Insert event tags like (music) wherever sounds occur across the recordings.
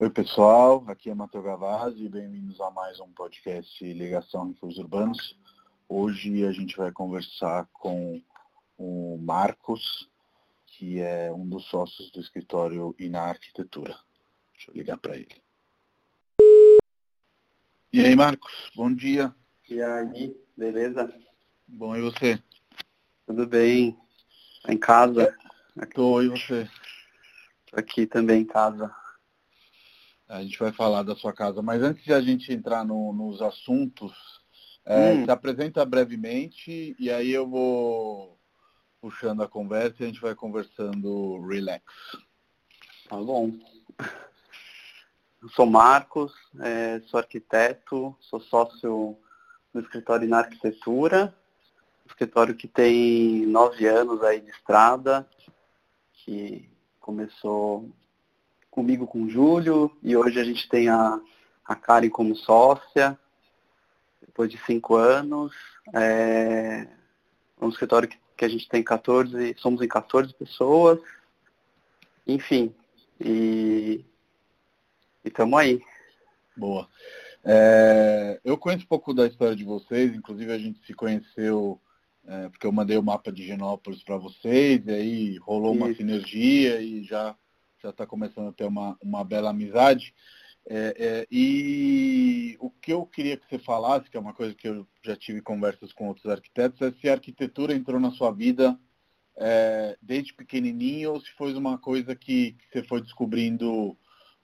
Oi pessoal, aqui é Matheus Gavazzi e bem-vindos a mais um podcast Ligação Refúgios Urbanos. Hoje a gente vai conversar com o Marcos, que é um dos sócios do escritório Ina Arquitetura. Deixa eu ligar para ele. E aí Marcos, bom dia. E aí, beleza? Bom, e você? Tudo bem? Tá em casa? Tô, e você? Tô aqui também em casa. A gente vai falar da sua casa, mas antes de a gente entrar no, nos assuntos, é, Hum. se apresenta brevemente e aí eu vou puxando a conversa e a gente vai conversando relax. Tá bom. Eu sou Marcos, é, sou arquiteto, sou sócio do escritório na arquitetura, escritório que tem nove anos aí de estrada, que começou comigo com o Júlio e hoje a gente tem a, a Karen como sócia, depois de cinco anos. É um escritório que, que a gente tem 14, somos em 14 pessoas, enfim, e estamos aí. Boa. É, eu conheço um pouco da história de vocês, inclusive a gente se conheceu é, porque eu mandei o mapa de Genópolis para vocês, e aí rolou uma Isso. sinergia e já já está começando a ter uma, uma bela amizade. É, é, e o que eu queria que você falasse, que é uma coisa que eu já tive conversas com outros arquitetos, é se a arquitetura entrou na sua vida é, desde pequenininho ou se foi uma coisa que, que você foi descobrindo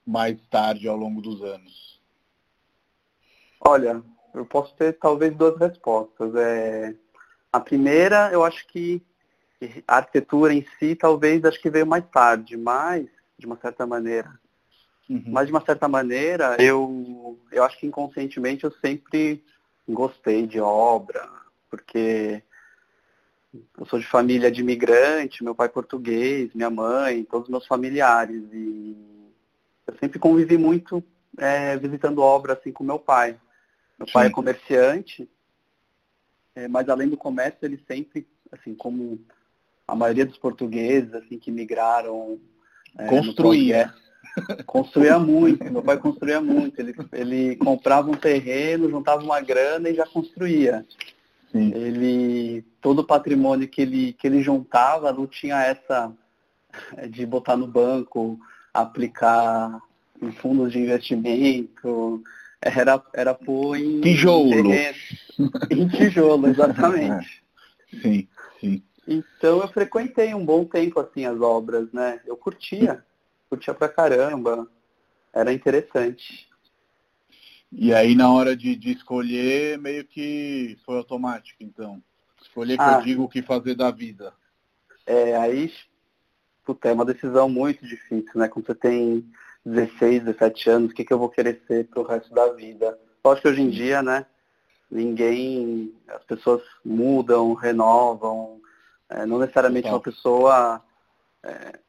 mais tarde ao longo dos anos. Olha, eu posso ter talvez duas respostas. É, a primeira, eu acho que a arquitetura em si talvez acho que veio mais tarde, mas de uma certa maneira. Uhum. Mas de uma certa maneira, eu, eu acho que inconscientemente eu sempre gostei de obra, porque eu sou de família de imigrante, meu pai português, minha mãe, todos os meus familiares. E eu sempre convivi muito é, visitando obra assim com meu pai. Meu pai é Sim. comerciante, é, mas além do comércio, ele sempre, assim, como a maioria dos portugueses assim que migraram é, Construía. processo, construía muito. Meu pai construía muito. Ele, ele comprava um terreno, juntava uma grana e já construía. Sim. Ele todo o patrimônio que ele que ele juntava não tinha essa eh, de botar no banco, aplicar em fundos de investimento, era era pôr em Tijolo. terreno. em tijolo, exatamente. (laughs) Sim, sim. Então eu frequentei um bom tempo assim as obras, né? Eu curtia, curtia pra caramba, era interessante. E aí na hora de, de escolher, meio que foi automático, então. Escolher que Ah. eu digo o que fazer da vida. É, aí, puta, é uma decisão muito difícil, né? Quando você tem 16, 17 anos, o que, que eu vou querer ser pro resto da vida? Lógico que hoje em dia, né? Ninguém, as pessoas mudam, renovam. É, não necessariamente Total. uma pessoa é,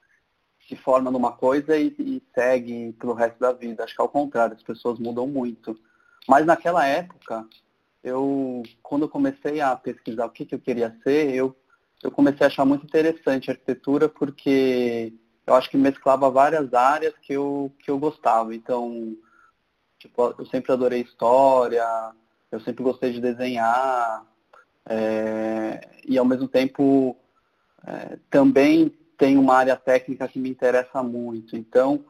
se forma numa coisa e, e segue pelo resto da vida. Acho que ao contrário, as pessoas mudam muito. Mas naquela época, eu, quando eu comecei a pesquisar o que, que eu queria ser, eu eu comecei a achar muito interessante a arquitetura porque eu acho que mesclava várias áreas que eu, que eu gostava. Então, tipo, eu sempre adorei história, eu sempre gostei de desenhar, é, e ao mesmo tempo é, também tem uma área técnica que me interessa muito. Então,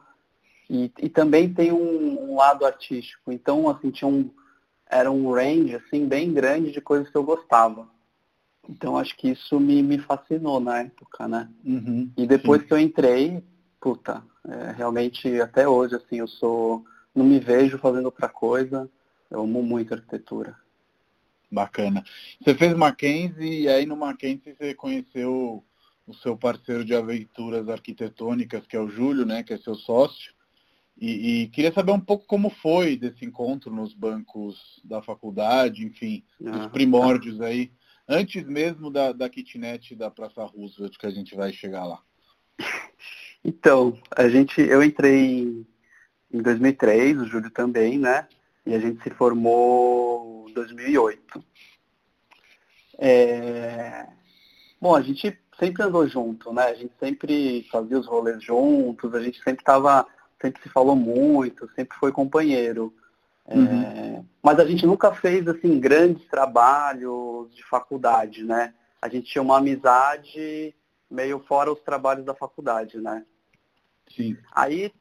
e, e também tem um, um lado artístico. Então, assim, tinha um, era um range assim, bem grande de coisas que eu gostava. Então acho que isso me, me fascinou na época, né? Uhum. E depois Sim. que eu entrei, puta, é, realmente até hoje, assim, eu sou. não me vejo fazendo outra coisa. Eu amo muito arquitetura. Bacana. Você fez Mackenzie e aí no Mackenzie você conheceu o seu parceiro de aventuras arquitetônicas, que é o Júlio, né, que é seu sócio. E, e queria saber um pouco como foi desse encontro nos bancos da faculdade, enfim, os Ah, primórdios aí, antes mesmo da, da kitnet da Praça Roosevelt, que a gente vai chegar lá. Então, a gente, eu entrei em, em 2003, o Júlio também, né? E a gente se formou 2008. É, Bom, a gente sempre andou junto, né? A gente sempre fazia os rolês juntos, a gente sempre estava sempre se falou muito, sempre foi companheiro. É, uhum. É, mas a gente nunca fez assim grandes trabalhos de faculdade, né? A gente tinha uma amizade meio fora os trabalhos da faculdade, né? Sim. Aí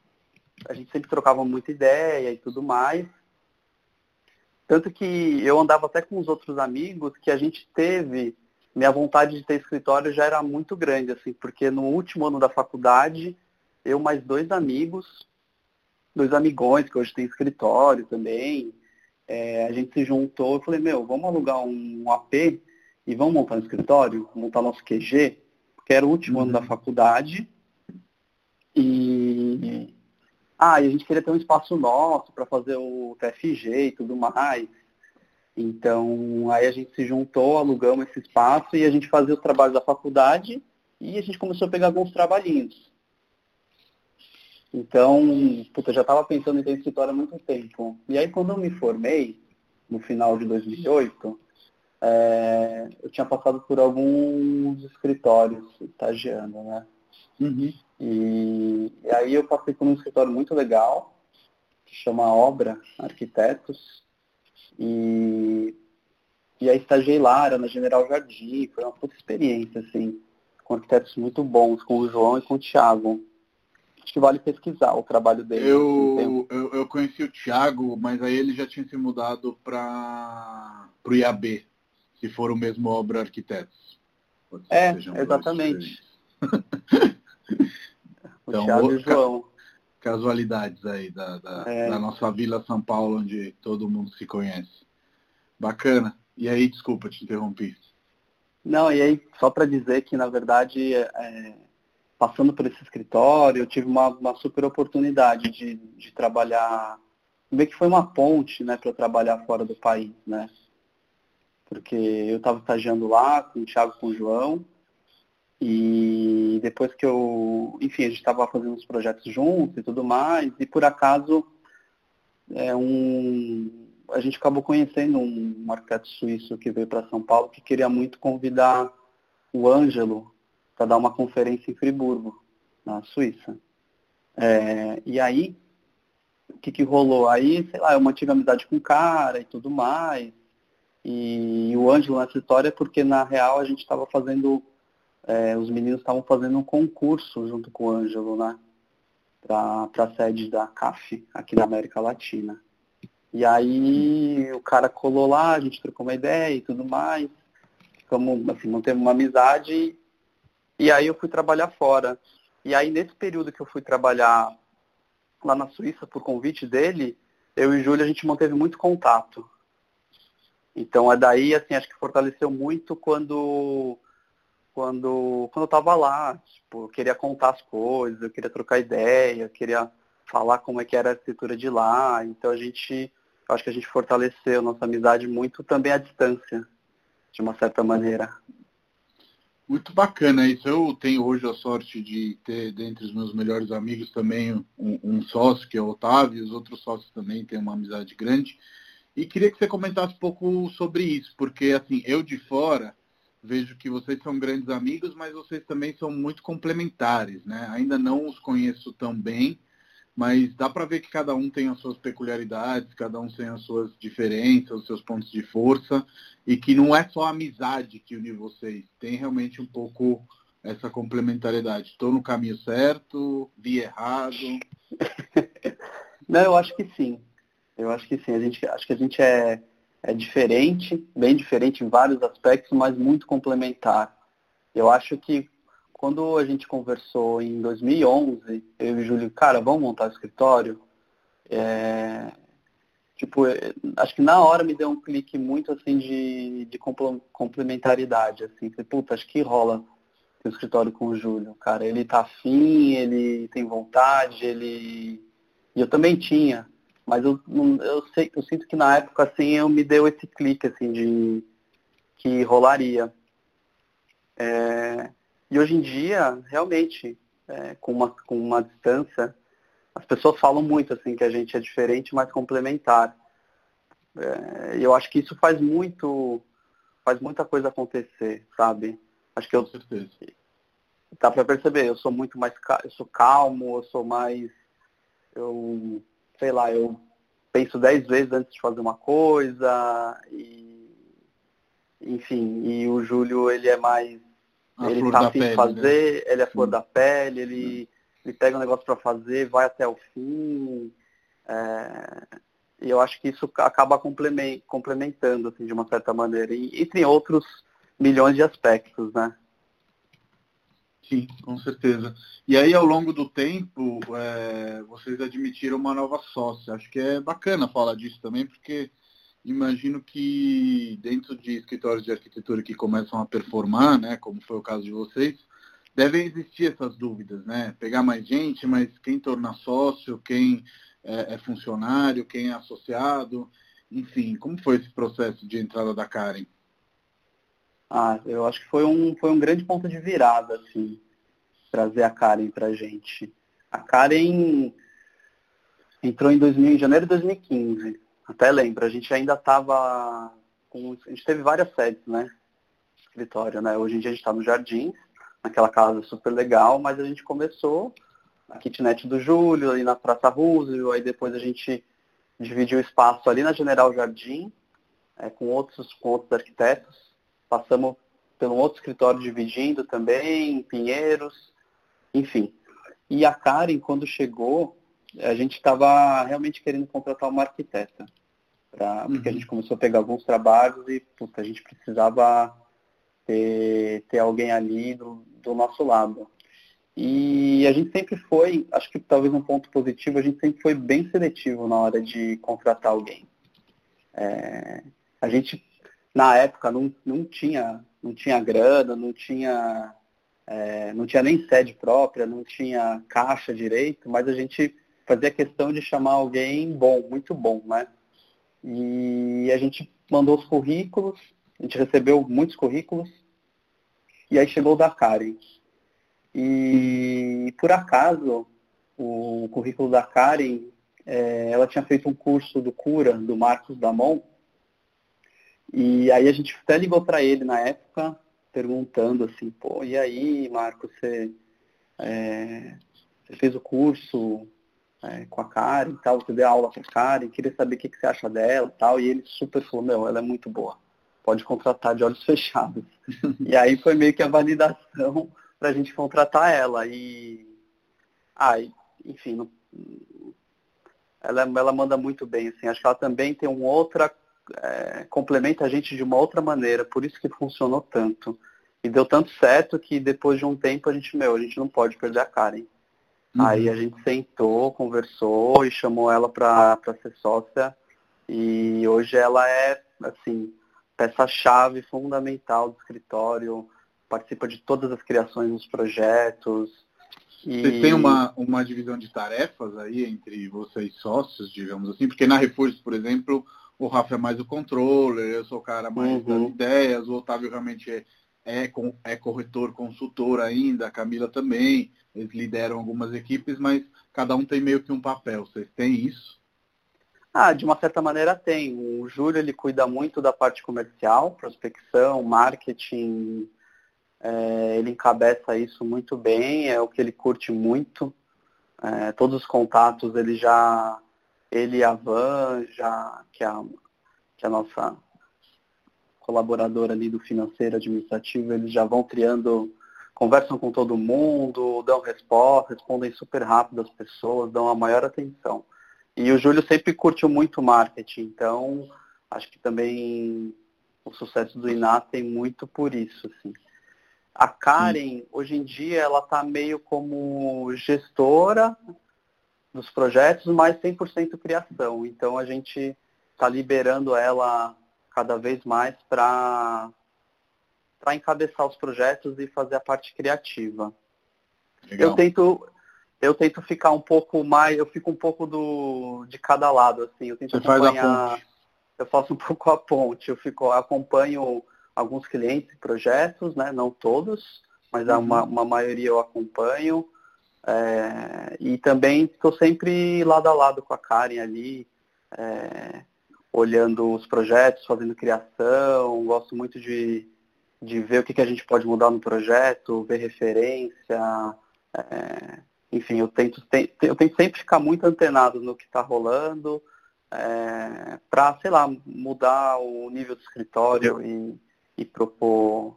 a gente sempre trocava muita ideia e tudo mais. Tanto que eu andava até com os outros amigos que a gente teve, minha vontade de ter escritório já era muito grande, assim, porque no último ano da faculdade, eu mais dois amigos, dois amigões que hoje tem escritório também, é, a gente se juntou e falei, meu, vamos alugar um AP e vamos montar um escritório, montar nosso QG, porque era o último uhum. ano da uhum. faculdade. E ah, e a gente queria ter um espaço nosso para fazer o TFG e tudo mais. Então, aí a gente se juntou, alugamos esse espaço e a gente fazia os trabalhos da faculdade e a gente começou a pegar alguns trabalhinhos. Então, puta, eu já estava pensando em ter escritório há muito tempo. E aí, quando eu me formei, no final de 2008, é, eu tinha passado por alguns escritórios estagiando, né? Uhum. E, e, aí eu passei por um escritório muito legal, que chama Obra Arquitetos, e, e aí estagiei lá, era na General Jardim, foi uma puta experiência, assim, com arquitetos muito bons, com o João e com o Thiago. Acho que vale pesquisar o trabalho dele. Eu, eu, eu, conheci o Thiago, mas aí ele já tinha se mudado para o IAB, se for o mesmo Obra Arquitetos. É, exatamente. (laughs) então, Thiago e João. Casualidades aí da, da, é. da, nossa Vila São Paulo, onde todo mundo se conhece. Bacana. E aí, desculpa, te interrompi. Não, e aí, só para dizer que, na verdade, é, passando por esse escritório, eu tive uma, uma super oportunidade de, de trabalhar, meio que foi uma ponte, né, para eu trabalhar fora do país, né? Porque eu estava estagiando lá com o Thiago com o João, e depois que eu, enfim, a gente estava fazendo uns projetos juntos e tudo mais, e por acaso é um, a gente acabou conhecendo um, um arquiteto suíço que veio para São Paulo que queria muito convidar o Ângelo para dar uma conferência em Friburgo, na Suíça. É, e aí, o que, que rolou? Aí, sei lá, eu mantive amizade com o cara e tudo mais. E, e o Ângelo nessa história, porque na real a gente estava fazendo é, os meninos estavam fazendo um concurso junto com o Ângelo, né? Para a sede da CAF, aqui na América Latina. E aí o cara colou lá, a gente trocou uma ideia e tudo mais. Ficamos, assim, mantemos uma amizade. E aí eu fui trabalhar fora. E aí nesse período que eu fui trabalhar lá na Suíça por convite dele, eu e Júlia a gente manteve muito contato. Então é daí, assim, acho que fortaleceu muito quando quando, quando eu estava lá. Tipo, eu queria contar as coisas, eu queria trocar ideia, eu queria falar como é que era a escritura de lá. Então a gente, acho que a gente fortaleceu nossa amizade muito também à distância, de uma certa maneira. Muito bacana isso. Eu tenho hoje a sorte de ter, dentre os meus melhores amigos, também um, um sócio, que é o Otávio, e os outros sócios também têm uma amizade grande. E queria que você comentasse um pouco sobre isso, porque assim, eu de fora, vejo que vocês são grandes amigos, mas vocês também são muito complementares, né? Ainda não os conheço tão bem, mas dá para ver que cada um tem as suas peculiaridades, cada um tem as suas diferenças, os seus pontos de força, e que não é só a amizade que une vocês, tem realmente um pouco essa complementariedade. Estou no caminho certo, vi errado? (laughs) não, eu acho que sim. Eu acho que sim. A gente, acho que a gente é é diferente, bem diferente em vários aspectos, mas muito complementar. Eu acho que quando a gente conversou em 2011, eu e o Júlio, cara, vamos montar escritório, é, tipo, é, acho que na hora me deu um clique muito assim de, de complementaridade, assim, falei, puta, acho que rola o escritório com o Júlio, cara, ele tá afim, ele tem vontade, ele. E eu também tinha. Mas eu, eu, sei, eu sinto que na época, assim, eu me deu esse clique, assim, de que rolaria. É, e hoje em dia, realmente, é, com, uma, com uma distância, as pessoas falam muito, assim, que a gente é diferente, mas complementar. É, e eu acho que isso faz muito, faz muita coisa acontecer, sabe? Acho que eu... Dá para perceber, eu sou muito mais, eu sou calmo, eu sou mais eu, sei lá, eu penso dez vezes antes de fazer uma coisa, e, enfim, e o Júlio, ele é mais, A ele tá afim de fazer, ele é flor Sim. da pele, ele, ele pega um negócio para fazer, vai até o fim, é, e eu acho que isso acaba complemen- complementando, assim, de uma certa maneira, e, entre outros milhões de aspectos, né? Sim, com certeza. E aí, ao longo do tempo, é, vocês admitiram uma nova sócia. Acho que é bacana falar disso também, porque imagino que dentro de escritórios de arquitetura que começam a performar, né, como foi o caso de vocês, devem existir essas dúvidas, né? Pegar mais gente, mas quem torna sócio, quem é, é funcionário, quem é associado, enfim, como foi esse processo de entrada da Karen? Ah, eu acho que foi um, foi um grande ponto de virada, assim, trazer a Karen pra gente. A Karen entrou em, 2000, em janeiro de 2015, até lembro, a gente ainda estava com. A gente teve várias sedes, né? Escritório, né? Hoje em dia a gente está no Jardim, naquela casa super legal, mas a gente começou na kitnet do Júlio, ali na Praça Roosevelt, aí depois a gente dividiu o espaço ali na General Jardim, é, com, outros, com outros arquitetos. Passamos pelo outro escritório dividindo também, em Pinheiros, enfim. E a Karen, quando chegou, a gente estava realmente querendo contratar uma arquiteta. Pra, porque a Uhum. gente começou a pegar alguns trabalhos e puta, a gente precisava ter, ter alguém ali do, do nosso lado. E a gente sempre foi, acho que talvez um ponto positivo, a gente sempre foi bem seletivo na hora de contratar alguém. É, a gente, na época, não, não, tinha, não tinha grana, não tinha, é, não tinha nem sede própria, não tinha caixa direito, mas a gente fazia questão de chamar alguém bom, muito bom, né? E a gente mandou os currículos, a gente recebeu muitos currículos, e aí chegou o da Karen. E por acaso, o currículo da Karen, é, ela tinha feito um curso do Cura, do Marcos Damon, e aí a gente até ligou para ele na época, perguntando assim, pô, e aí, Marcos, você, é, você fez o curso é, com a Karen e tal, você deu aula para a Karen, queria saber o que, que você acha dela e tal, e ele super falou, meu, ela é muito boa, pode contratar de olhos (laughs) fechados. e aí foi meio que a validação (laughs) para a gente contratar ela. E, ah, enfim, não, ela, ela manda muito bem, assim, acho que ela também tem uma outra é, complementa a gente de uma outra maneira, por isso que funcionou tanto. E deu tanto certo que depois de um tempo a gente, meu, a gente não pode perder a Karen. Uhum. Aí a gente sentou, conversou e chamou ela para ser sócia. E hoje ela é, assim, peça-chave fundamental do escritório, participa de todas as criações dos projetos. E... Vocês têm uma, uma divisão de tarefas aí entre vocês sócios, digamos assim? Porque na Refúgios, por exemplo, o Rafa é mais o controller, eu sou o cara mais Uhum. das ideias, o Otávio realmente é, é, é corretor, consultor ainda, a Camila também, eles lideram algumas equipes, mas cada um tem meio que um papel. Vocês têm isso? Ah, de uma certa maneira tem. O Júlio ele cuida muito da parte comercial, prospecção, marketing. é, ele encabeça isso muito bem, é o que ele curte muito. É, todos os contatos ele já, ele e a Van, já, que, é a, que é a nossa colaboradora ali do financeiro administrativo, eles já vão criando, conversam com todo mundo, dão resposta, respondem super rápido as pessoas, dão a maior atenção. E o Júlio sempre curtiu muito marketing, então acho que também o sucesso do Iná tem muito por isso. Assim. A Karen, hoje em dia, ela está meio como gestora dos projetos, mas 100% criação. Então a gente está liberando ela cada vez mais para para encabeçar os projetos e fazer a parte criativa. Legal. Eu tento eu tento ficar um pouco mais, eu fico um pouco do de cada lado assim, eu tento Você faz a acompanhar, ponte. eu faço um (laughs) pouco a ponte, eu fico acompanho alguns clientes e projetos, né, não todos, mas Uhum. uma, uma maioria eu acompanho. É, e também estou sempre lado a lado com a Karen ali, é, olhando os projetos, fazendo criação, gosto muito de, de ver o que, que a gente pode mudar no projeto, ver referência, é, enfim, eu tento, eu tento sempre ficar muito antenado no que está rolando, é, para, sei lá, mudar o nível do escritório e, e propor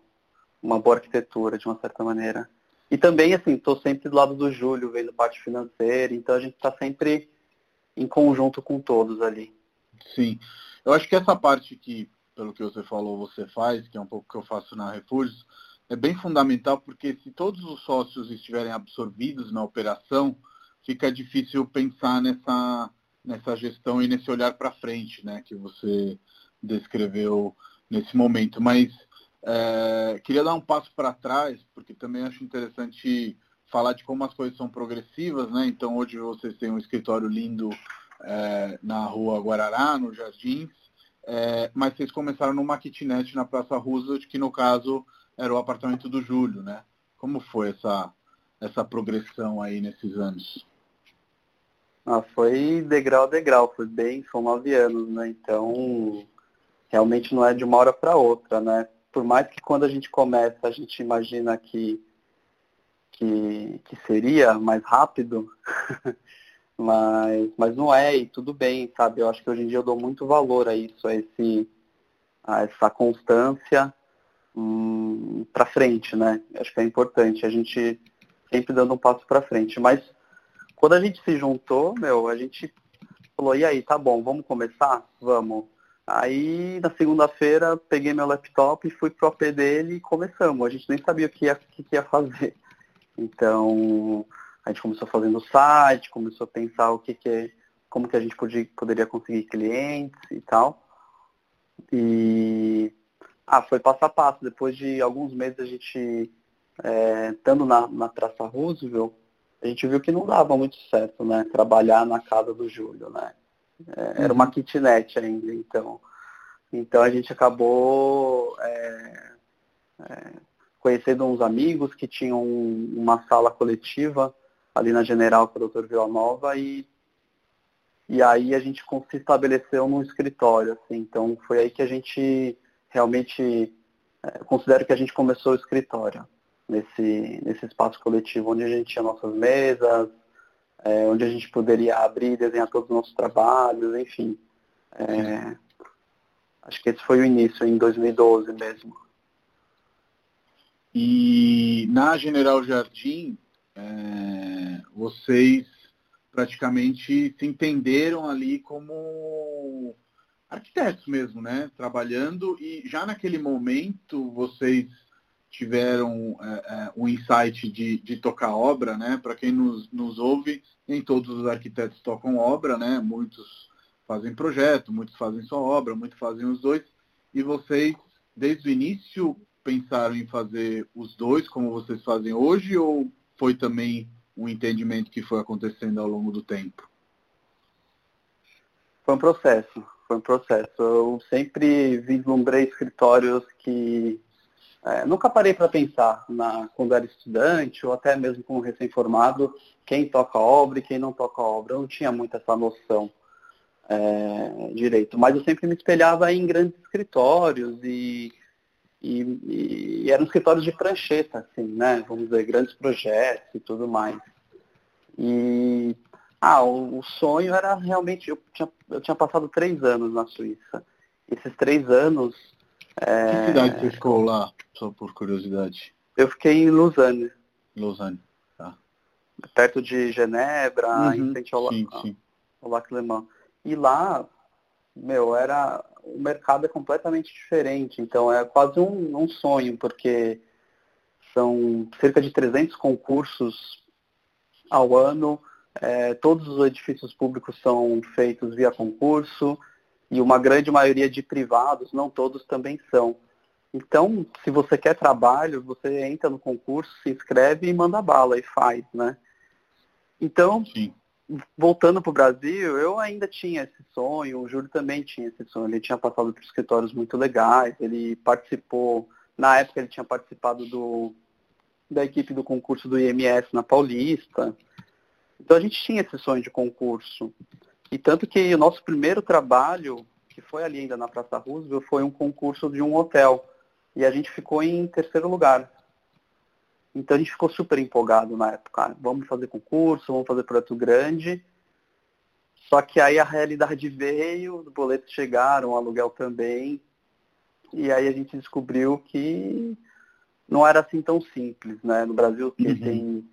uma boa arquitetura, de uma certa maneira. E também, assim, estou sempre do lado do Júlio, vendo parte financeira, então a gente está sempre em conjunto com todos ali. Sim. Eu acho que essa parte que, pelo que você falou, você faz, que é um pouco que eu faço na Refúgios, é bem fundamental porque se todos os sócios estiverem absorvidos na operação, fica difícil pensar nessa, nessa gestão e nesse olhar para frente, né, que você descreveu nesse momento. Mas é, queria dar um passo para trás, porque também acho interessante falar de como as coisas são progressivas, né? Então hoje vocês têm um escritório lindo é, na rua Guarará, no Jardins, é, mas vocês começaram numa kitnet na Praça Roosevelt, que no caso era o apartamento do Júlio, né? Como foi essa, essa progressão aí nesses anos? Ah, foi degrau a degrau, foi bem, são nove anos, né? Então, realmente não é de uma hora para outra, né? Por mais que quando a gente começa a gente imagina que, que, que seria mais rápido, (laughs) mas, mas não é, e tudo bem, sabe? Eu acho que hoje em dia eu dou muito valor a isso, a, esse, a essa constância hum, para frente, né? Acho que é importante a gente sempre dando um passo para frente. Mas quando a gente se juntou, meu, a gente falou, e aí, tá bom, vamos começar? Vamos. Aí na segunda-feira peguei meu laptop e fui pro AP dele e começamos. A gente nem sabia o que ia, que ia fazer. Então a gente começou fazendo o site, começou a pensar o que, que como que a gente podia, poderia conseguir clientes e tal. E ah, foi passo a passo. Depois de alguns meses a gente é, estando na, na Praça Roosevelt, a gente viu que não dava muito certo, né? Trabalhar na casa do Júlio, né? É, era uma kitnet ainda, então. Então a gente acabou é, é, conhecendo uns amigos que tinham uma sala coletiva ali na General com o Dr. Vila Nova e, e aí a gente se estabeleceu num escritório, assim. Então foi aí que a gente realmente é, considero que a gente começou o escritório nesse, nesse espaço coletivo, onde a gente tinha nossas mesas, é, onde a gente poderia abrir e desenhar todos os nossos trabalhos, enfim. É, acho que esse foi o início, em 2012 mesmo. E na General Jardim, é, vocês praticamente se entenderam ali como arquitetos mesmo, né? Trabalhando e já naquele momento vocês tiveram é, é, um insight de, de tocar obra, né? Para quem nos, nos ouve, nem todos os arquitetos tocam obra, né? Muitos fazem projeto, muitos fazem só obra, muitos fazem os dois. E vocês, desde o início, pensaram em fazer os dois como vocês fazem hoje ou foi também um entendimento que foi acontecendo ao longo do tempo? Foi um processo foi um processo. Eu sempre vislumbrei escritórios que é, nunca parei para pensar na, quando era estudante ou até mesmo como recém-formado quem toca obra e quem não toca obra. Eu não tinha muito essa noção é, direito, mas eu sempre me espelhava em grandes escritórios e, e, e eram escritórios de prancheta, assim, né? Vamos dizer, grandes projetos e tudo mais. E ah, o, o, sonho era realmente. Eu tinha, eu tinha passado três anos na Suíça. Esses três anos. É... Que cidade você ficou lá, só por curiosidade? Eu fiquei em Lausanne. Lausanne, tá. Perto de Genebra, uhum, em frente ao, sim, sim. ao Lac Le Mans. E lá, meu, era. O mercado é completamente diferente. Então é quase um, um sonho, porque são cerca de 300 concursos ao ano é, todos os edifícios públicos são feitos via concurso e uma grande maioria de privados, não todos também são. Então, se você quer trabalho, você entra no concurso, se inscreve e manda bala e faz, né? Então, Sim. voltando para o Brasil, eu ainda tinha esse sonho, o Júlio também tinha esse sonho. Ele tinha passado por escritórios muito legais, ele participou, na época ele tinha participado do, da equipe do concurso do IMS na Paulista. Então a gente tinha esse sonho de concurso. E tanto que o nosso primeiro trabalho, que foi ali ainda na Praça Roosevelt, foi um concurso de um hotel. E a gente ficou em terceiro lugar. Então a gente ficou super empolgado na época. Vamos fazer concurso, vamos fazer projeto grande. Só que aí a realidade veio, os boletos chegaram, o aluguel também. E aí a gente descobriu que não era assim tão simples, né? No Brasil que uhum. tem,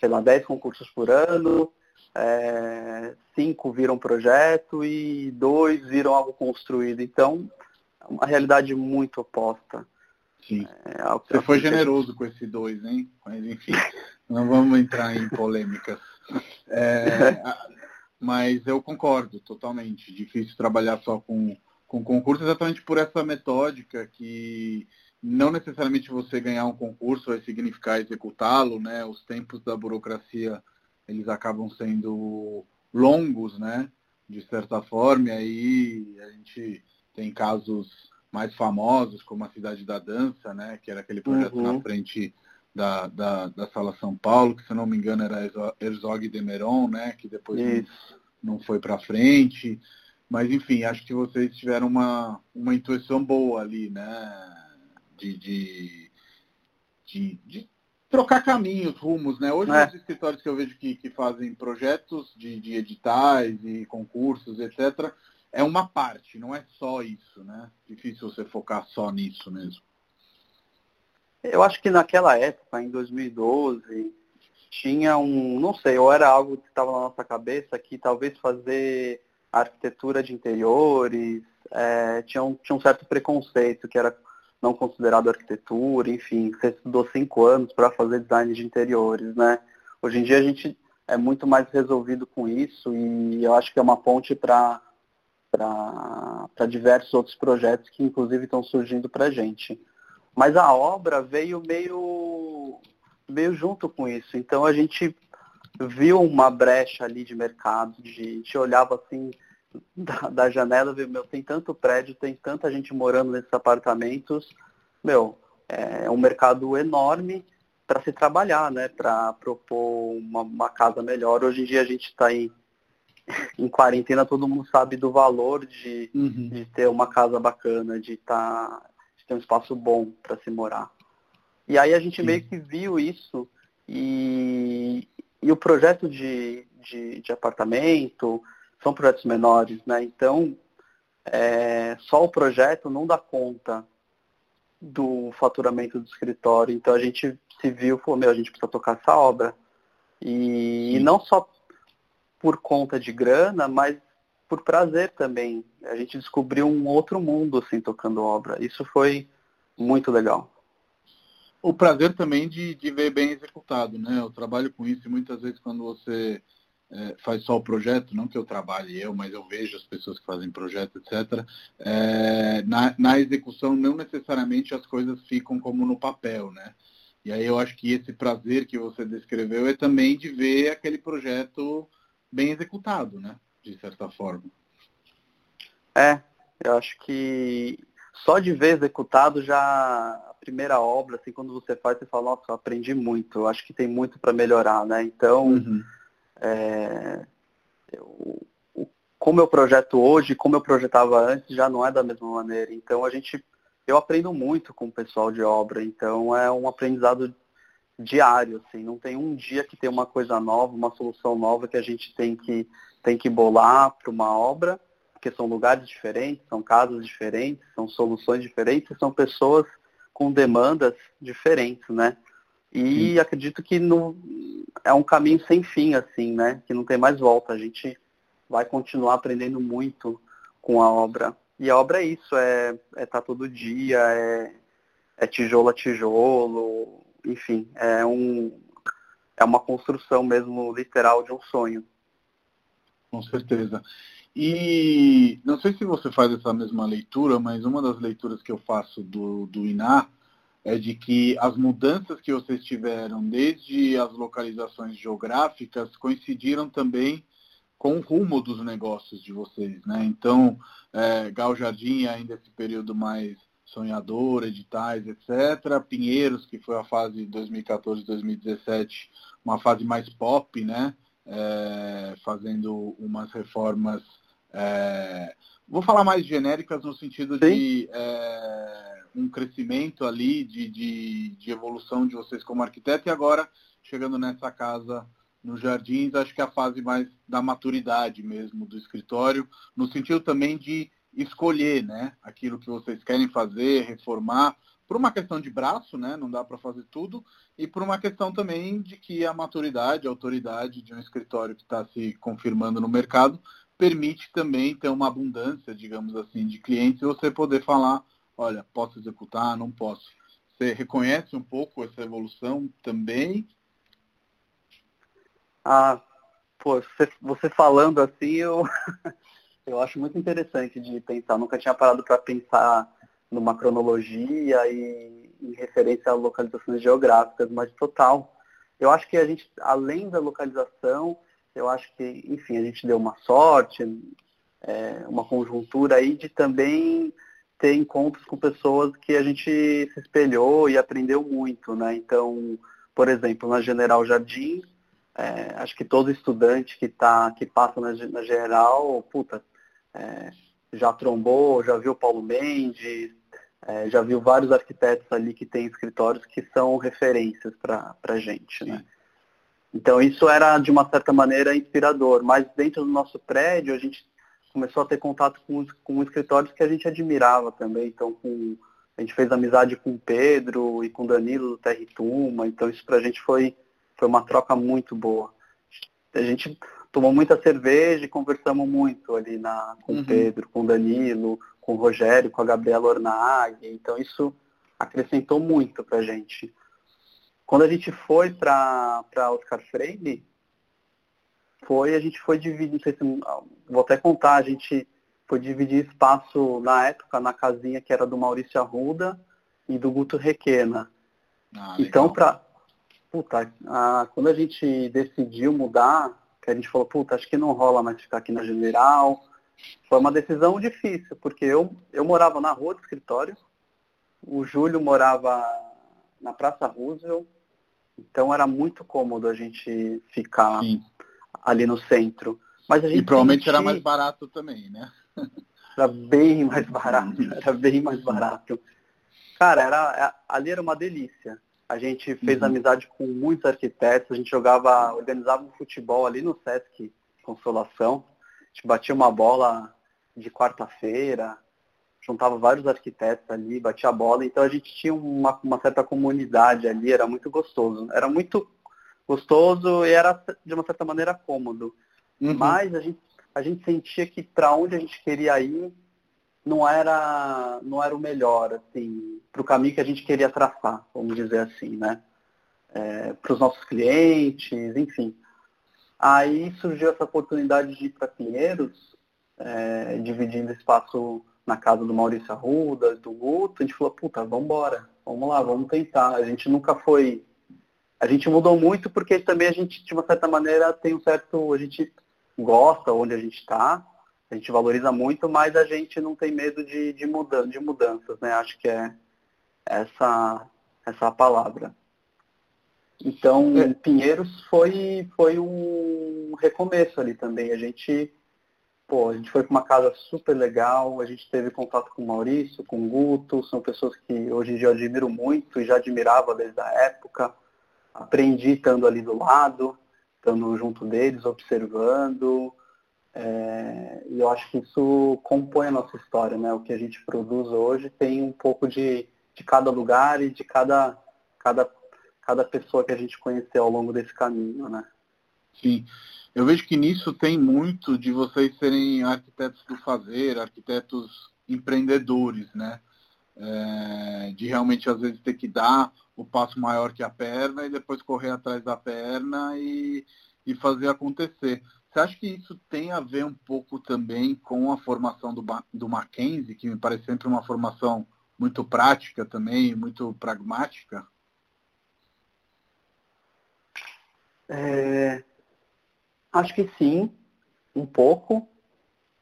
sei lá, 10 concursos por ano, é, cinco viram projeto e dois viram algo construído. Então, uma realidade muito oposta. Sim. É, Você foi generoso com esse dois, hein? Mas enfim, (laughs) não vamos entrar em polêmicas. É, mas eu concordo totalmente. Difícil trabalhar só com, com concurso, exatamente por essa metódica que não necessariamente você ganhar um concurso vai significar executá-lo, né? Os tempos da burocracia eles acabam sendo longos, né? De certa forma, e aí a gente tem casos mais famosos, como a Cidade da Dança, né? Que era aquele projeto uhum. na frente da, da, da, Sala São Paulo, que se não me engano era Herzog de Meron, né? Que depois Isso. não, não foi para frente. Mas enfim, acho que vocês tiveram uma, uma intuição boa ali, né? De, de, de, de trocar caminhos, rumos, né? Hoje é. os escritórios que eu vejo que, que fazem projetos de, de editais e concursos, etc., é uma parte, não é só isso, né? Difícil você focar só nisso mesmo. Eu acho que naquela época, em 2012, tinha um, não sei, ou era algo que estava na nossa cabeça que talvez fazer arquitetura de interiores é, tinha, um, tinha um certo preconceito, que era não considerado arquitetura, enfim, você estudou cinco anos para fazer design de interiores, né? Hoje em dia a gente é muito mais resolvido com isso e eu acho que é uma ponte para para diversos outros projetos que inclusive estão surgindo para a gente. Mas a obra veio meio, meio junto com isso. Então a gente viu uma brecha ali de mercado, de, gente olhava assim, da, da janela, viu, meu, tem tanto prédio, tem tanta gente morando nesses apartamentos, meu, é um mercado enorme para se trabalhar, né? Para propor uma, uma, casa melhor. Hoje em dia a gente está em, em quarentena, todo mundo sabe do valor de, uhum. de ter uma casa bacana, de, tá, de ter um espaço bom para se morar. E aí a gente Sim. meio que viu isso e, e o projeto de, de, de apartamento, são projetos menores, né? Então, é, só o projeto não dá conta do faturamento do escritório. Então a gente se viu, falou, meu, a gente precisa tocar essa obra. E, e, não só por conta de grana, mas por prazer também. A gente descobriu um outro mundo assim tocando obra. Isso foi muito legal. O prazer também de, de ver bem executado, né? Eu trabalho com isso e muitas vezes quando você é, faz só o projeto, não que eu trabalhe eu, mas eu vejo as pessoas que fazem projeto, etc. É, na, na execução, não necessariamente as coisas ficam como no papel, né? E aí eu acho que esse prazer que você descreveu é também de ver aquele projeto bem executado, né? De certa forma. É, eu acho que só de ver executado já a primeira obra, assim, quando você faz, você fala, nossa, eu aprendi muito, eu acho que tem muito para melhorar, né? Então, uhum. É, eu, como eu projeto hoje, como eu projetava antes, já não é da mesma maneira. Então a gente, eu aprendo muito com o pessoal de obra, então é um aprendizado diário, assim, não tem um dia que tem uma coisa nova, uma solução nova que a gente tem que, tem que bolar para uma obra, porque são lugares diferentes, são casas diferentes, são soluções diferentes, são pessoas com demandas diferentes, né? E Sim. acredito que no, é um caminho sem fim, assim, né? Que não tem mais volta. A gente vai continuar aprendendo muito com a obra. E a obra é isso, é estar é tá todo dia, é, é tijolo a tijolo, enfim, é um é uma construção mesmo literal de um sonho. Com certeza. E não sei se você faz essa mesma leitura, mas uma das leituras que eu faço do, do INAH é de que as mudanças que vocês tiveram, desde as localizações geográficas, coincidiram também com o rumo dos negócios de vocês, né? Então, é, Gal Jardim ainda esse período mais sonhador, editais, etc. Pinheiros, que foi a fase 2014-2017, uma fase mais pop, né? É, fazendo umas reformas, é, vou falar mais genéricas no sentido Sim. de é, um crescimento ali de, de, de evolução de vocês como arquiteto e agora chegando nessa casa nos jardins, acho que é a fase mais da maturidade mesmo do escritório, no sentido também de escolher, né, aquilo que vocês querem fazer, reformar, por uma questão de braço, né, não dá para fazer tudo, e por uma questão também de que a maturidade, a autoridade de um escritório que está se confirmando no mercado permite também ter uma abundância, digamos assim, de clientes e você poder falar, olha, posso executar, não posso. Você reconhece um pouco essa evolução também? Ah, pô, você, você falando assim, eu, (laughs) eu acho muito interessante de pensar. Nunca tinha parado para pensar numa cronologia e em referência a localizações geográficas, mas total. Eu acho que a gente, além da localização, eu acho que, enfim, a gente deu uma sorte, é, uma conjuntura aí de também ter encontros com pessoas que a gente se espelhou e aprendeu muito, né? Então, por exemplo, na General Jardim, é, acho que todo estudante que, tá, que passa na, na General, puta, é, já trombou, já viu Paulo Mendes, é, já viu vários arquitetos ali que têm escritórios que são referências para a gente, né? Então isso era de uma certa maneira inspirador, mas dentro do nosso prédio a gente começou a ter contato com, com escritórios que a gente admirava também. Então com, a gente fez amizade com o Pedro e com o Danilo do Terra Tuma, então isso para a gente foi, foi uma troca muito boa. A gente tomou muita cerveja e conversamos muito ali na, com uhum. o Pedro, com o Danilo, com o Rogério, com a Gabriela Ornag, então isso acrescentou muito para a gente. Quando a gente foi para Oscar Freire, foi, a gente foi dividir, não sei se, vou até contar, a gente foi dividir espaço na época na casinha que era do Maurício Arruda e do Guto Requena. Ah, então, para puta, a, quando a gente decidiu mudar, que a gente falou, puta, acho que não rola mais ficar aqui na General, foi uma decisão difícil, porque eu, eu morava na rua do escritório, o Júlio morava na Praça Roosevelt, então era muito cômodo a gente ficar Sim. ali no centro. Mas a gente e provavelmente sentia... era mais barato também, né? (laughs) Era bem mais barato, era bem mais barato. Cara, era, ali era uma delícia. A gente fez uhum. amizade com muitos arquitetos, a gente jogava, organizava um futebol ali no Sesc Consolação. A gente batia uma bola de quarta-feira, juntava vários arquitetos ali, batia a bola, então a gente tinha uma, uma certa comunidade ali, era muito gostoso. Era muito gostoso e era, de uma certa maneira, cômodo. Uhum. Mas a gente, a gente sentia que para onde a gente queria ir não era, não era o melhor, assim, para o caminho que a gente queria traçar, vamos dizer assim, né? É, para os nossos clientes, enfim. Aí surgiu essa oportunidade de ir para Pinheiros, é, dividindo espaço na casa do Maurício Arruda, do Guto, a gente falou, puta, vamos embora, vamos lá, vamos tentar. A gente nunca foi. A gente mudou muito porque também a gente, de uma certa maneira, tem um certo. A gente gosta onde a gente está, a gente valoriza muito, mas a gente não tem medo de, de, mudan de mudanças, né? Acho que é essa, essa palavra. Então, é. Pinheiros foi, foi um recomeço ali também. A gente pô, a gente foi para uma casa super legal, a gente teve contato com o Maurício, com o Guto, são pessoas que hoje em dia eu admiro muito e já admirava desde a época. Aprendi estando ali do lado, estando junto deles, observando. É, e eu acho que isso compõe a nossa história, né? O que a gente produz hoje tem um pouco de, de cada lugar e de cada, cada, cada pessoa que a gente conheceu ao longo desse caminho, né? Sim. Eu vejo que nisso tem muito de vocês serem arquitetos do fazer, arquitetos empreendedores, né? É, de realmente às vezes ter que dar o passo maior que a perna e depois correr atrás da perna e, e fazer acontecer. Você acha que isso tem a ver um pouco também com a formação do, do Mackenzie, que me parece sempre uma formação muito prática também, muito pragmática? É, Acho que sim, um pouco,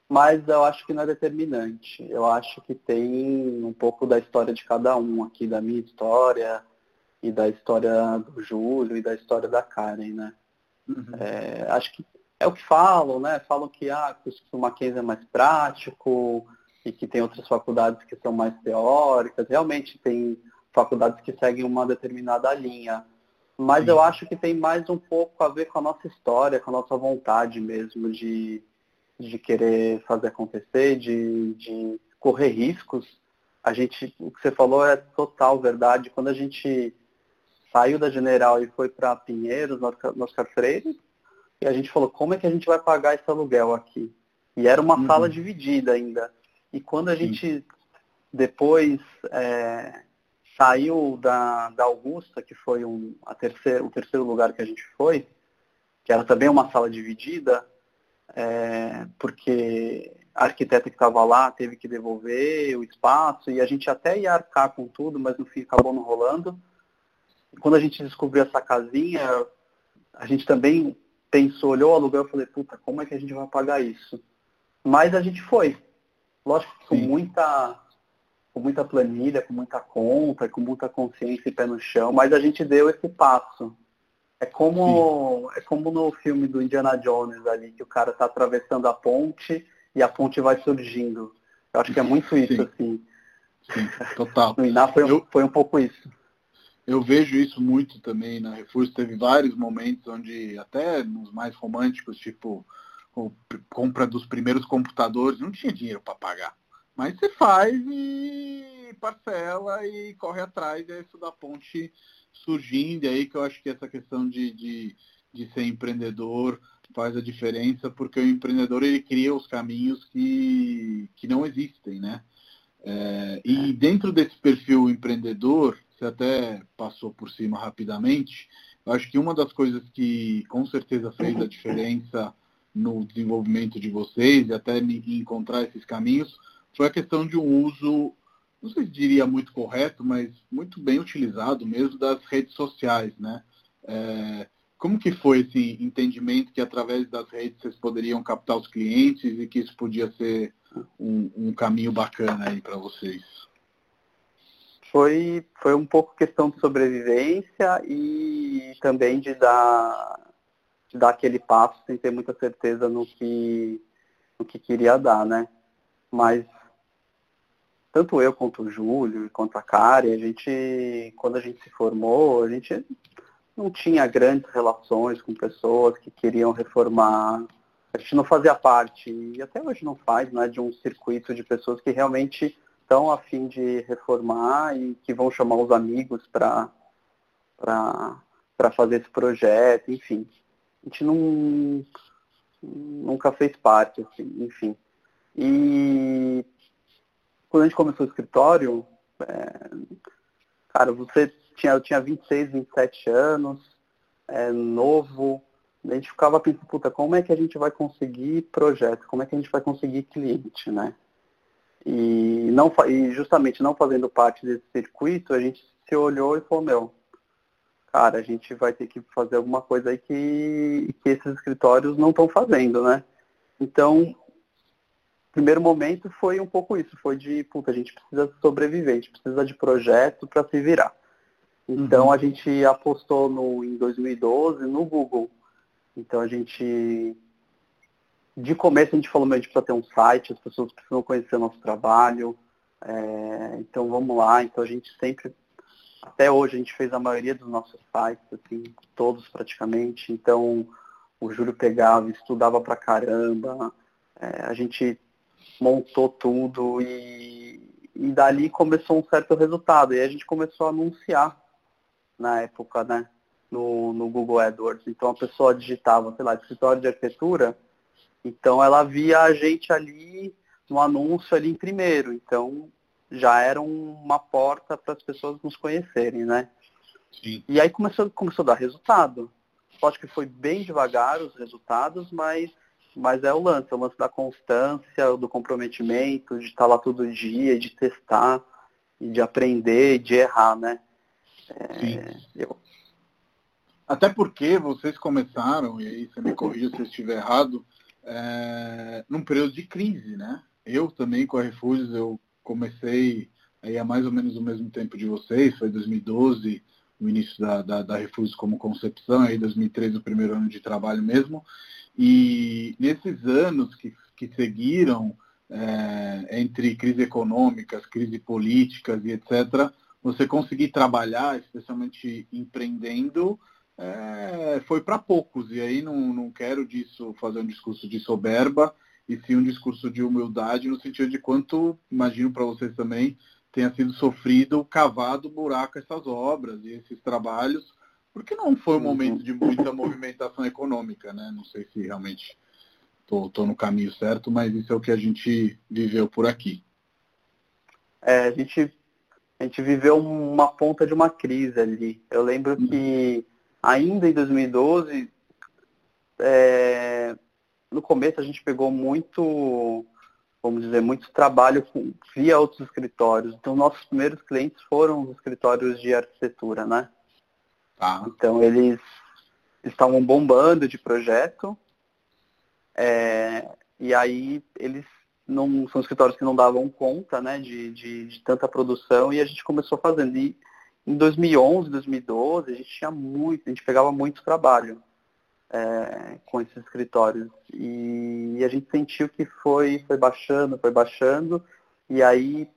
mas eu acho que não é determinante. Eu acho que tem um pouco da história de cada um aqui, da minha história e da história do Júlio e da história da Karen, né? Uhum. É, acho que é o que falam, né? Falam que ah, o Mackenzie é mais prático, e que tem outras faculdades que são mais teóricas. Realmente tem faculdades que seguem uma determinada linha. Mas Sim. eu acho que tem mais um pouco a ver com a nossa história, com a nossa vontade mesmo de, de querer fazer acontecer, de, de correr riscos. A gente, o que você falou é total verdade. Quando a gente saiu da General e foi para Pinheiros, Oscar Freire, e a gente falou, como é que a gente vai pagar esse aluguel aqui? E era uma uhum. sala dividida ainda. E quando a gente depois é, saiu da, da Augusta, que foi um, a terceiro, o terceiro lugar que a gente foi, que era também uma sala dividida, é, porque a arquiteta que estava lá teve que devolver o espaço e a gente até ia arcar com tudo, mas no fim acabou não rolando. E quando a gente descobriu essa casinha, a gente também pensou, olhou o aluguel e falei, puta, como é que a gente vai pagar isso? Mas a gente foi. Lógico que com muita, com muita planilha, com muita conta, com muita consciência e pé no chão, mas a gente deu esse passo. É como, é como no filme do Indiana Jones ali, que o cara está atravessando a ponte e a ponte vai surgindo. Eu acho que é muito isso, Sim. assim. Sim, total. (laughs) No Iná foi, eu, foi um pouco isso. Eu vejo isso muito também na Refúgio. Teve vários momentos onde, até nos mais românticos, tipo, compra dos primeiros computadores, não tinha dinheiro para pagar. Mas você faz e parcela e corre atrás, e é isso da ponte surgindo, e aí que eu acho que essa questão de, de, de ser empreendedor faz a diferença, porque o empreendedor ele cria os caminhos que, que não existem, né? É, e dentro desse perfil empreendedor, você até passou por cima rapidamente, eu acho que uma das coisas que com certeza fez a diferença no desenvolvimento de vocês e até encontrar esses caminhos foi a questão de um uso, não sei se diria muito correto, mas muito bem utilizado mesmo das redes sociais, né? É, como que foi esse entendimento que através das redes vocês poderiam captar os clientes e que isso podia ser um, um caminho bacana aí para vocês? Foi, foi um pouco questão de sobrevivência e também de dar dar aquele passo sem ter muita certeza no que, no que queria dar, né? Mas tanto eu quanto o Júlio, quanto a Kari, a gente, quando a gente se formou, a gente não tinha grandes relações com pessoas que queriam reformar. A gente não fazia parte, e até hoje não faz, né, de um circuito de pessoas que realmente estão a fim de reformar e que vão chamar os amigos para fazer esse projeto, enfim a gente não, nunca fez parte, assim, enfim. E quando a gente começou o escritório, é, cara, você tinha, eu tinha 26, 27 anos, é, novo, a gente ficava pensando, puta, como é que a gente vai conseguir projeto, como é que a gente vai conseguir cliente, né? E, não, e justamente não fazendo parte desse circuito, a gente se olhou e falou, meu, cara, a gente vai ter que fazer alguma coisa aí que, que esses escritórios não estão fazendo, né? Então, primeiro momento foi um pouco isso, foi de, puta, a gente precisa sobreviver, a gente precisa de projeto para se virar. Então uhum. a gente apostou no, em 2012 no Google. Então a gente, de começo a gente falou, a gente precisa ter um site, as pessoas precisam conhecer o nosso trabalho. É, então vamos lá, então a gente sempre até hoje a gente fez a maioria dos nossos sites, assim, todos praticamente. Então, o Júlio pegava, estudava pra caramba, é, a gente montou tudo e, e dali começou um certo resultado. E a gente começou a anunciar na época, né? No, no Google AdWords. Então a pessoa digitava, sei lá, escritório de arquitetura, então ela via a gente ali no anúncio ali em primeiro. Então já era uma porta para as pessoas nos conhecerem, né? Sim. E aí começou, começou a dar resultado. Acho que foi bem devagar os resultados, mas, mas é o lance, é o lance da constância, do comprometimento, de estar lá todo dia, de testar, e de aprender, de errar, né? É, eu... Até porque vocês começaram, e aí você me corrija se eu estiver errado, é, num período de crise, né? Eu também com a Refúgios, eu comecei aí há mais ou menos o mesmo tempo de vocês, foi 2012 o início da, da, da Refúgio como concepção, aí 2013 o primeiro ano de trabalho mesmo. E nesses anos que, que seguiram, é, entre crise econômicas, crise políticas e etc., você conseguir trabalhar, especialmente empreendendo, é, foi para poucos. E aí não, não quero disso fazer um discurso de soberba, e sim um discurso de humildade, no sentido de quanto, imagino para vocês também, tenha sido sofrido, cavado buraco essas obras e esses trabalhos, porque não foi um uhum. momento de muita movimentação econômica, né? Não sei se realmente estou no caminho certo, mas isso é o que a gente viveu por aqui. É, a gente, a gente viveu uma ponta de uma crise ali. Eu lembro uhum. que ainda em 2012, é, no começo a gente pegou muito, vamos dizer, muito trabalho com, via outros escritórios. Então, nossos primeiros clientes foram os escritórios de arquitetura, né? Ah. Então, eles estavam bombando de projeto. É, e aí, eles não são escritórios que não davam conta né, de, de, de tanta produção e a gente começou fazendo. E em 2011, 2012, a gente tinha muito, a gente pegava muito trabalho é, com esses escritórios. E a gente sentiu que foi, foi baixando, foi baixando, e aí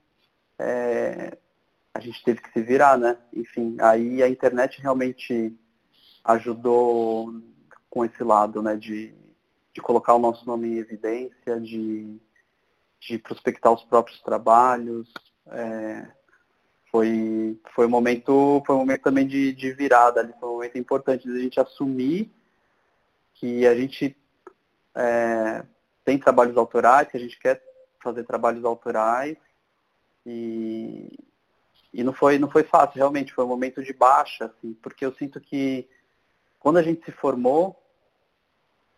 é, a gente teve que se virar, né? Enfim, aí a internet realmente ajudou com esse lado, né? De, de colocar o nosso nome em evidência, de, de prospectar os próprios trabalhos. É, foi, foi um momento, foi um momento também de, de virada ali, foi um momento importante de a gente assumir que a gente é, tem trabalhos autorais, que a gente quer fazer trabalhos autorais e, e não foi não foi fácil realmente foi um momento de baixa assim porque eu sinto que quando a gente se formou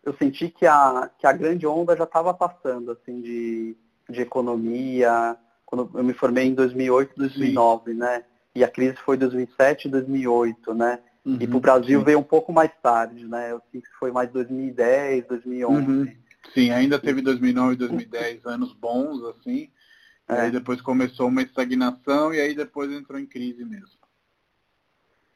eu senti que a que a grande onda já estava passando assim de, de economia quando eu me formei em 2008 2009 Sim. né e a crise foi 2007 2008 né Uhum, e para o Brasil sim. veio um pouco mais tarde, né? Eu sinto que foi mais 2010, 2011. Uhum. Sim, ainda teve 2009 e 2010 anos bons, assim. É. Aí depois começou uma estagnação e aí depois entrou em crise mesmo.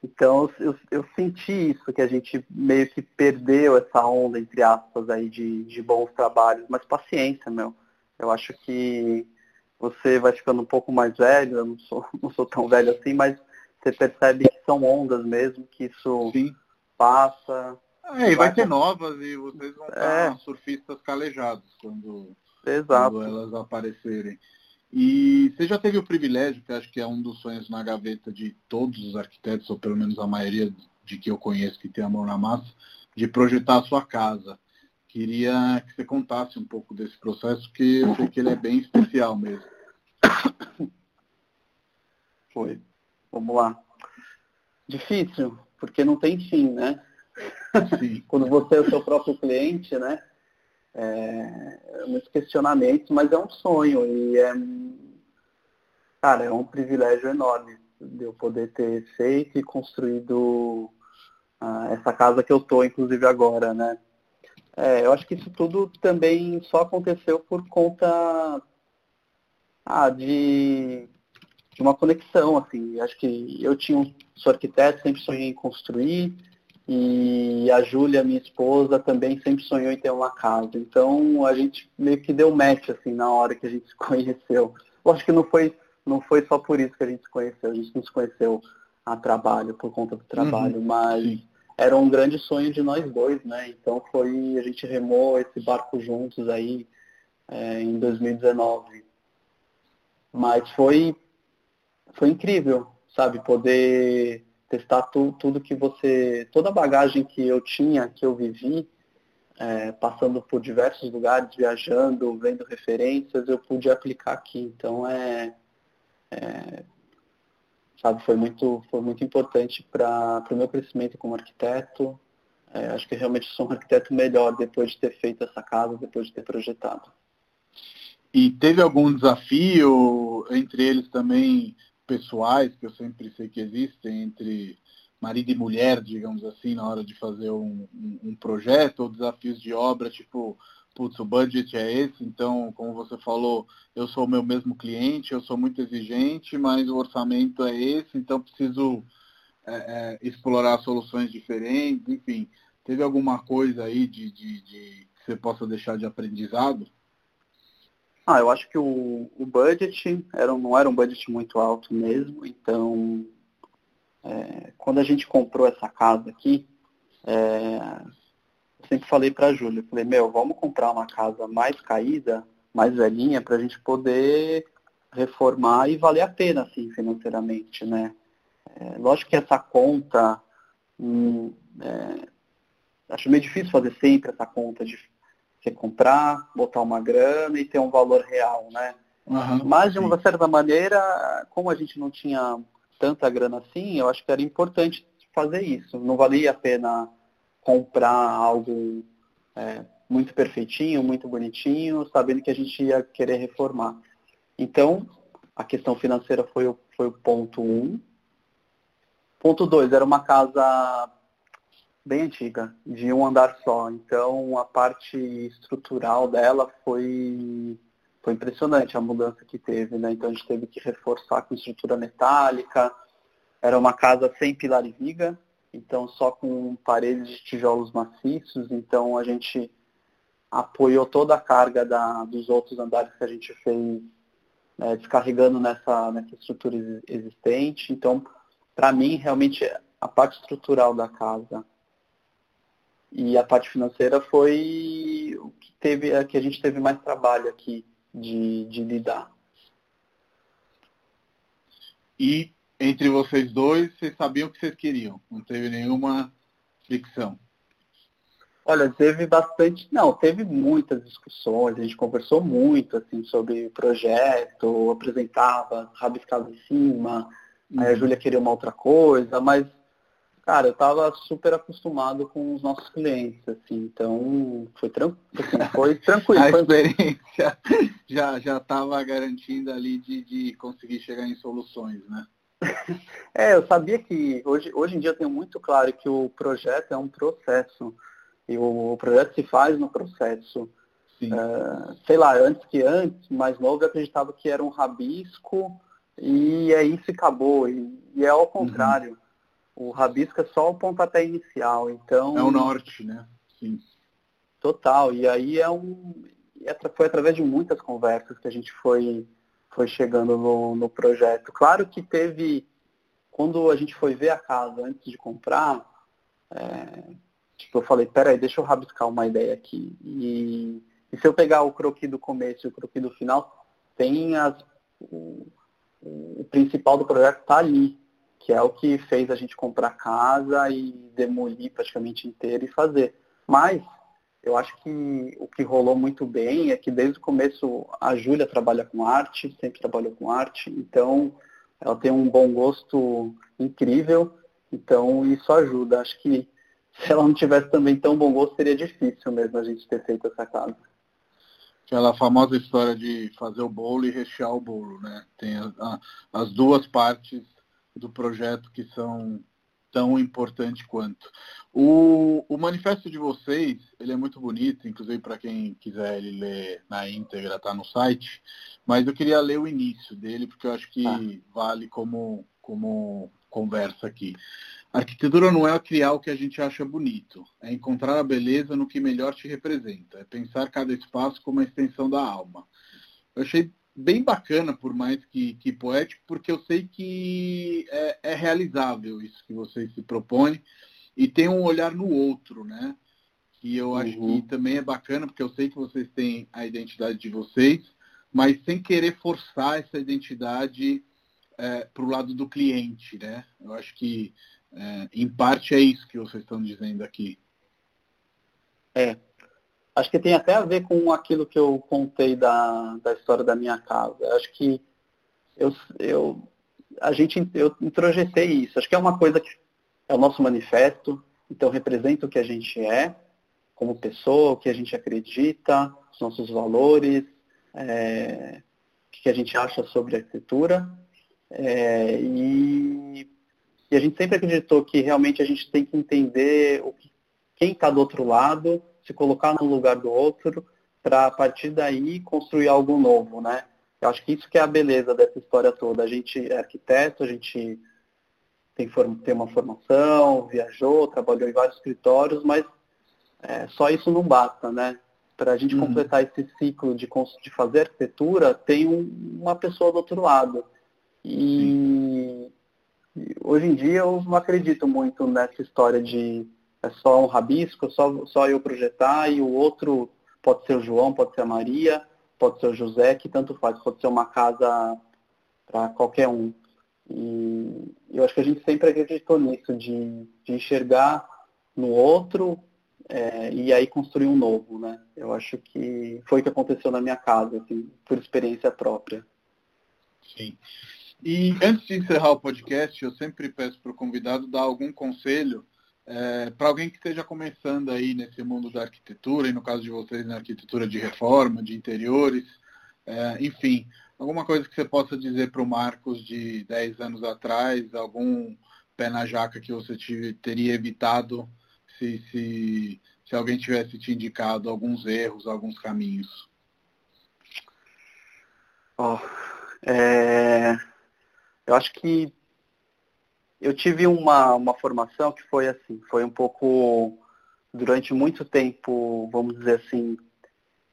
Então eu, eu senti isso, que a gente meio que perdeu essa onda, entre aspas, aí de, de bons trabalhos. Mas paciência, meu. Eu acho que você vai ficando um pouco mais velho, eu não sou, (laughs) não sou tão velho assim, mas você percebe que são ondas mesmo, que isso Sim. passa. É, e vai, vai ter novas e vocês vão estar é. surfistas calejados quando, quando elas aparecerem. E você já teve o privilégio, que acho que é um dos sonhos na gaveta de todos os arquitetos, ou pelo menos a maioria de que eu conheço que tem a mão na massa, de projetar a sua casa. Queria que você contasse um pouco desse processo, porque eu sei que ele é bem especial mesmo. (coughs) Foi. Vamos lá. Difícil, porque não tem fim, né? (laughs) Quando você é o seu próprio cliente, né? É, é muitos questionamentos, mas é um sonho e é, cara, é um privilégio enorme de eu poder ter feito e construído uh, essa casa que eu tô, inclusive agora, né? É, eu acho que isso tudo também só aconteceu por conta ah, de de uma conexão, assim. Acho que eu tinha, sou arquiteto, sempre sonhei em construir, e a Júlia, minha esposa, também sempre sonhou em ter uma casa. Então a gente meio que deu match, assim, na hora que a gente (laughs) se conheceu. Eu acho que não foi, não foi só por isso que a gente se conheceu, a gente não se conheceu a trabalho, por conta do trabalho, uhum, mas sim. era um grande sonho de nós dois, né? Então foi, a gente remou esse barco juntos aí é, em 2019. Mas foi foi incrível, sabe? Poder testar tu, tudo que você. toda a bagagem que eu tinha, que eu vivi, é, passando por diversos lugares, viajando, vendo referências, eu pude aplicar aqui. Então é. é sabe, foi muito, foi muito importante para o meu crescimento como arquiteto. É, acho que realmente sou um arquiteto melhor depois de ter feito essa casa, depois de ter projetado. E teve algum desafio, entre eles também pessoais que eu sempre sei que existem entre marido e mulher, digamos assim, na hora de fazer um, um, um projeto, ou desafios de obra, tipo, putz, o budget é esse, então, como você falou, eu sou o meu mesmo cliente, eu sou muito exigente, mas o orçamento é esse, então preciso é, é, explorar soluções diferentes, enfim. Teve alguma coisa aí de, de, de, que você possa deixar de aprendizado? Ah, eu acho que o, o budget era, não era um budget muito alto mesmo, então é, quando a gente comprou essa casa aqui, é, eu sempre falei para a Júlia, falei, meu, vamos comprar uma casa mais caída, mais velhinha, para a gente poder reformar e valer a pena, assim, financeiramente, né? É, lógico que essa conta, hum, é, acho meio difícil fazer sempre essa conta de você comprar, botar uma grana e ter um valor real, né? Uhum, Mas, de uma sim. certa maneira, como a gente não tinha tanta grana assim, eu acho que era importante fazer isso. Não valia a pena comprar algo é, muito perfeitinho, muito bonitinho, sabendo que a gente ia querer reformar. Então, a questão financeira foi o, foi o ponto um. Ponto dois, era uma casa bem antiga, de um andar só. Então, a parte estrutural dela foi, foi impressionante, a mudança que teve. Né? Então, a gente teve que reforçar com estrutura metálica. Era uma casa sem pilar e viga, então só com paredes de tijolos maciços. Então, a gente apoiou toda a carga da, dos outros andares que a gente fez né, descarregando nessa, nessa estrutura existente. Então, para mim, realmente, a parte estrutural da casa e a parte financeira foi o que, teve, a que a gente teve mais trabalho aqui de, de lidar. E entre vocês dois, vocês sabiam o que vocês queriam? Não teve nenhuma fricção? Olha, teve bastante, não, teve muitas discussões, a gente conversou muito assim sobre o projeto, apresentava, rabiscava em cima, uhum. aí a uhum. Júlia queria uma outra coisa, mas, cara, eu estava super acostumado com os nossos clientes, assim, então foi, tran assim, foi (laughs) tranquilo. a experiência (laughs) já já estava garantindo ali de, de conseguir chegar em soluções, né? (laughs) é, eu sabia que hoje, hoje em dia eu tenho muito claro que o projeto é um processo. E o, projeto se faz no processo. Uh, sei lá, antes que antes, mais novo, eu acreditava que era um rabisco e é isso e acabou. E, e é ao contrário. Uhum. O rabisco é só o pontapé inicial. Então, é o norte, né? Sim. Total. E aí é um. Foi através de muitas conversas que a gente foi, foi chegando no, no projeto. Claro que teve. Quando a gente foi ver a casa antes de comprar, é, Tipo, eu falei, peraí, deixa eu rabiscar uma ideia aqui. E, e se eu pegar o croquis do começo e o croquis do final, tem as, o, o principal do projeto está ali, que é o que fez a gente comprar casa e demolir praticamente inteiro e fazer. Mas eu acho que o que rolou muito bem é que desde o começo a Júlia trabalha com arte, sempre trabalhou com arte, então ela tem um bom gosto incrível, então isso ajuda. Acho que se ela não tivesse também tão bom gosto, seria difícil mesmo a gente ter feito essa casa. Aquela famosa história de fazer o bolo e rechear o bolo, né? Tem a, a, as duas partes do projeto que são tão importantes quanto. O, o manifesto de vocês, ele é muito bonito, inclusive para quem quiser ele ler na íntegra, tá no site, mas eu queria ler o início dele, porque eu acho que ah. vale como, como conversa aqui. A arquitetura não é criar o que a gente acha bonito, é encontrar a beleza no que melhor te representa, é pensar cada espaço como uma extensão da alma. Eu achei bem bacana, por mais que, que poético, porque eu sei que é, é, realizável isso que vocês se propõem e tem um olhar no outro, né? Que eu acho uhum. que também é bacana, porque eu sei que vocês têm a identidade de vocês, mas sem querer forçar essa identidade é, para o lado do cliente, né? Eu acho que é, em parte é isso que vocês estão dizendo aqui. É. Acho que tem até a ver com aquilo que eu contei da, da história da minha casa. Acho que eu, eu, a gente, eu introjetei isso. Acho que é uma coisa que é o nosso manifesto, então representa o que a gente é como pessoa, o que a gente acredita, os nossos valores, é, o que a gente acha sobre arquitetura. É, e e a gente sempre acreditou que realmente a gente tem que entender que, quem está do outro lado, se colocar no lugar do outro, para a partir daí construir algo novo, né? Eu acho que isso que é a beleza dessa história toda. A gente é arquiteto, a gente tem, tem uma formação, viajou, trabalhou em vários escritórios, mas é, só isso não basta, né? para a gente uhum. completar esse ciclo de, de fazer arquitetura, tem um, uma pessoa do outro lado. E, e hoje em dia eu não acredito muito nessa história de é só um rabisco, só, só eu projetar e o outro pode ser o João, pode ser a Maria, pode ser o José, que tanto faz, pode ser uma casa para qualquer um. E eu acho que a gente sempre acreditou nisso, de, de enxergar no outro é, e aí construir um novo, né? Eu acho que foi o que aconteceu na minha casa, assim, por experiência própria. Sim. E antes de encerrar o podcast, eu sempre peço para o convidado dar algum conselho é, para alguém que esteja começando aí nesse mundo da arquitetura, e no caso de vocês na arquitetura de reforma, de interiores, é, enfim, alguma coisa que você possa dizer para o Marcos de 10 anos atrás, algum pé na jaca que você teria evitado se, se, se alguém tivesse te indicado alguns erros, alguns caminhos? Oh, é... Eu acho que eu tive uma, uma formação que foi assim, foi um pouco, durante muito tempo, vamos dizer assim,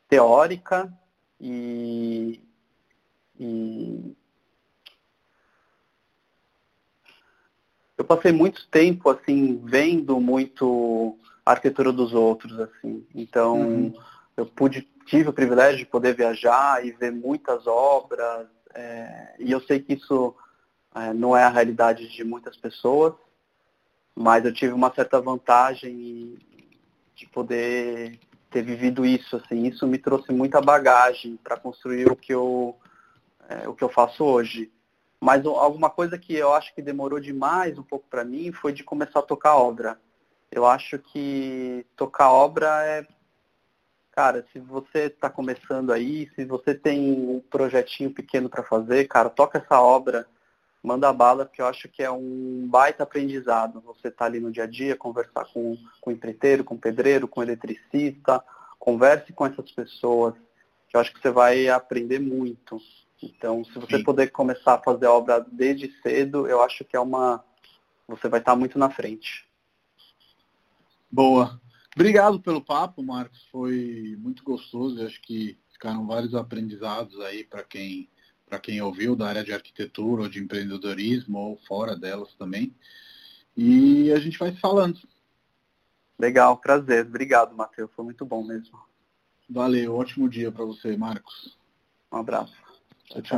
teórica e, e eu passei muito tempo assim vendo muito a arquitetura dos outros assim então uhum. eu pude tive o privilégio de poder viajar e ver muitas obras é, e eu sei que isso é, não é a realidade de muitas pessoas, mas eu tive uma certa vantagem de poder ter vivido isso. Assim, isso me trouxe muita bagagem para construir o que eu é, o que eu faço hoje. Mas alguma coisa que eu acho que demorou demais um pouco para mim foi de começar a tocar obra. Eu acho que tocar obra é cara, se você está começando aí, se você tem um projetinho pequeno para fazer, cara, toca essa obra manda bala, porque eu acho que é um baita aprendizado. Você tá ali no dia a dia, conversar com, com o empreiteiro, com o pedreiro, com o eletricista, converse com essas pessoas, que eu acho que você vai aprender muito. Então, se você Sim. poder começar a fazer obra desde cedo, eu acho que é uma. Você vai estar muito na frente. Boa. Obrigado pelo papo, Marcos. Foi muito gostoso. Eu acho que ficaram vários aprendizados aí para quem para quem ouviu da área de arquitetura ou de empreendedorismo ou fora delas também. E a gente vai se falando. Legal, prazer. Obrigado, Matheus. Foi muito bom mesmo. Valeu, ótimo dia para você, Marcos. Um abraço. Tchau, tchau.